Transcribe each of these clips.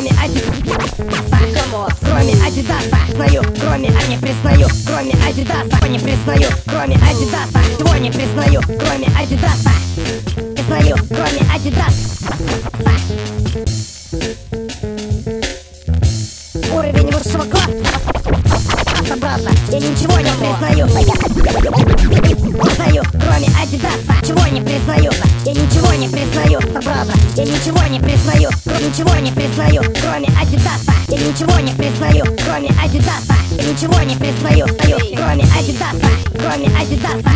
кроме Адидаса. Кроме Адидаса Знаю, кроме, а не признаю. Кроме Адидаса Не признаю, кроме Адидаса Чего не признаю, кроме Адидаса Признаю, кроме Адидаса. Уровень высшего класса. Брата Я ничего не признаю. Признаю, кроме Адидаса Чего не признаю брата Я ничего не признаю Ничего не признаю, кроме Адидаса Я ничего не признаю, кроме Адидаса Я ничего не признаю, кроме Адидаса Кроме Адидаса.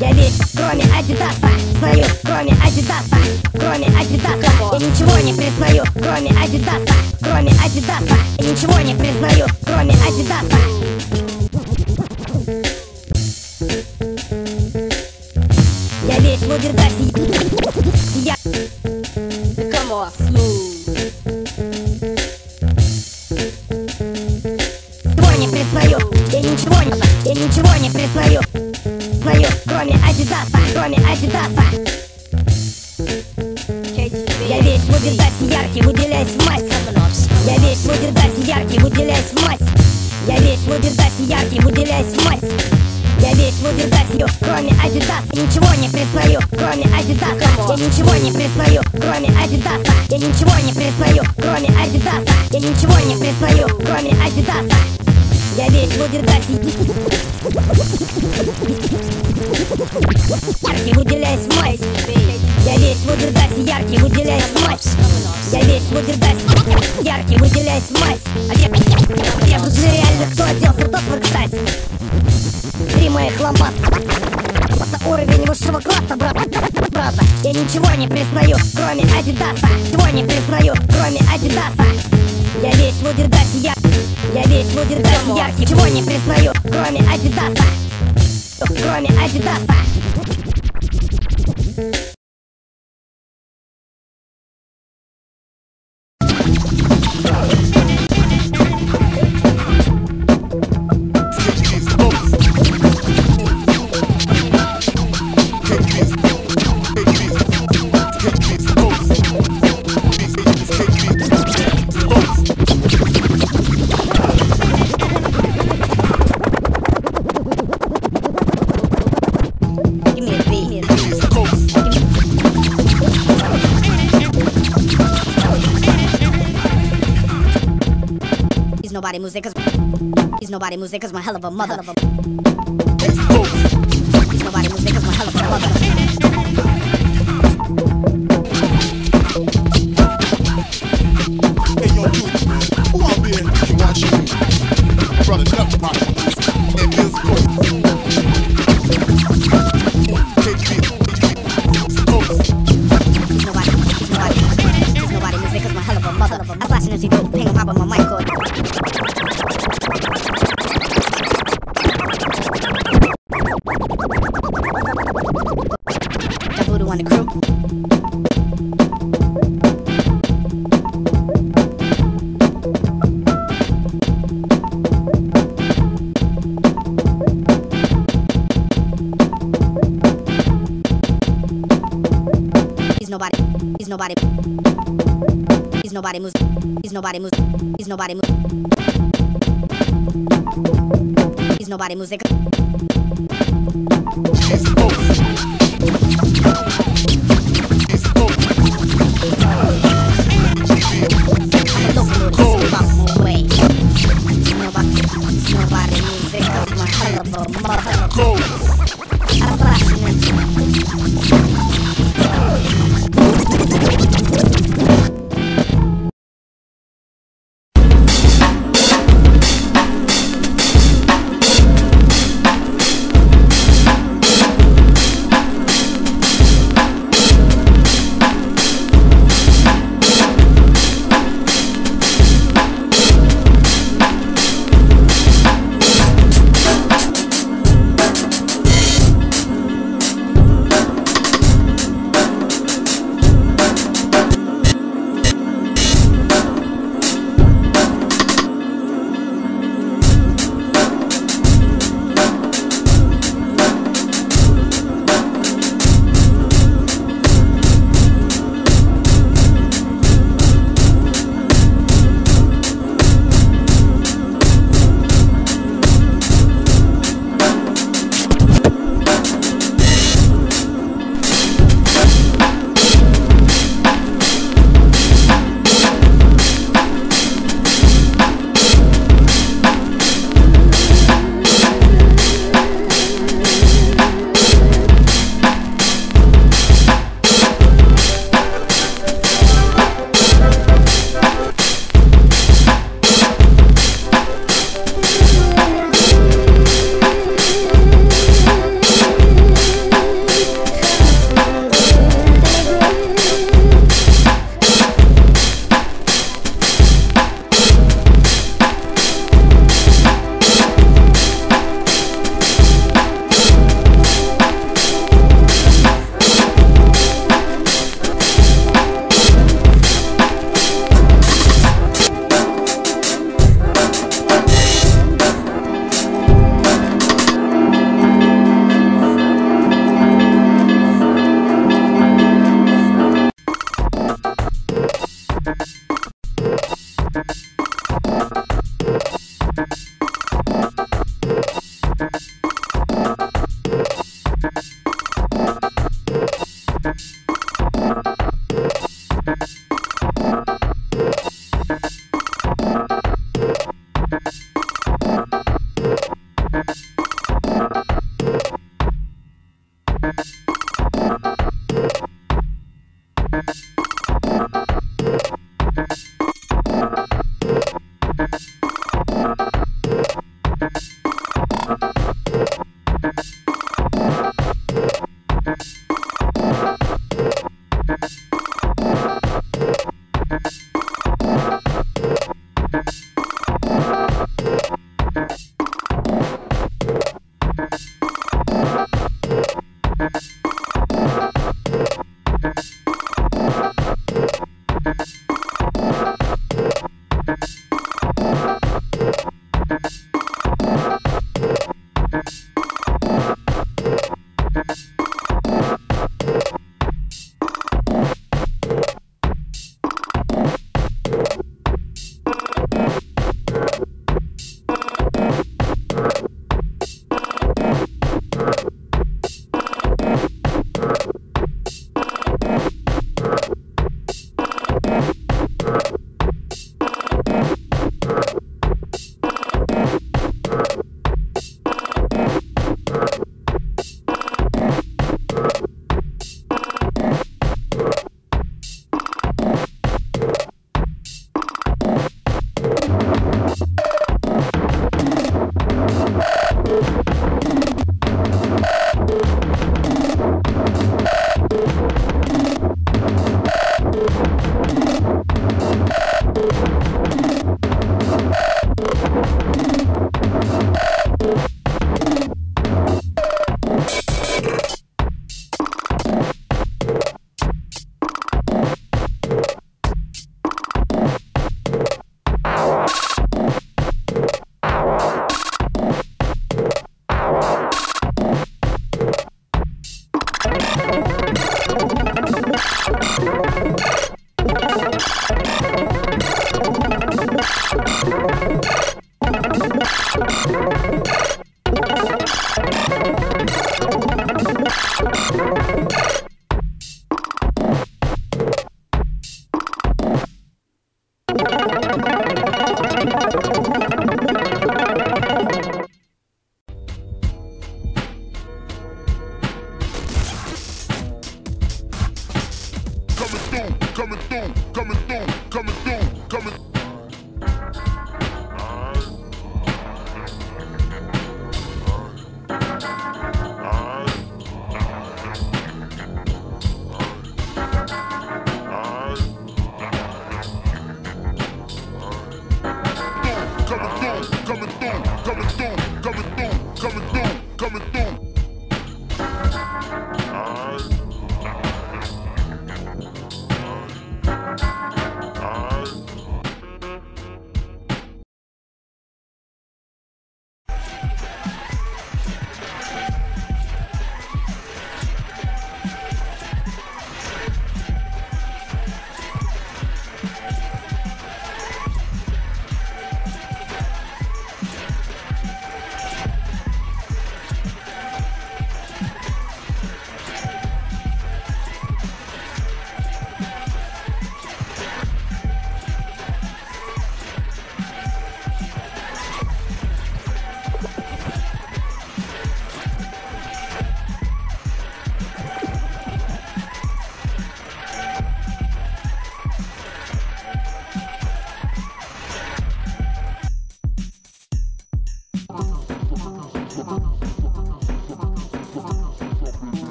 Я весь, кроме Адидаса Знаю, кроме Адидаса Кроме Адидаса Я ничего не признаю, кроме Адидаса Кроме Адидаса Я ничего не признаю, кроме Адидаса В Лудердасе Я Come off, smooth. ничего не признаю Я ничего не Я ничего не признаю Знаю, кроме Адидаса Кроме Адидаса ничего не признаю, кроме Адидаса. Я ничего не признаю, кроме Адидаса. Я ничего не признаю, кроме Адидаса. Я весь в Лудердасе Яркий, выделяюсь в массе Я весь в Лудердасе яркий, выделяюсь в off, я весь в Лудердасе, яркий, выделяюсь в массе ничего не признаю, кроме Адидаса. Чего не признаю, кроме Адидаса. Я весь в Лудердасе, я, я весь в Лудердасе яркий Чего не признаю, кроме Адидаса. Кроме Адидаса nobody moves cause he's nobody Music is cause hell of a mother. Of a nobody moves. He's nobody moves. He's nobody moves. He's nobody music.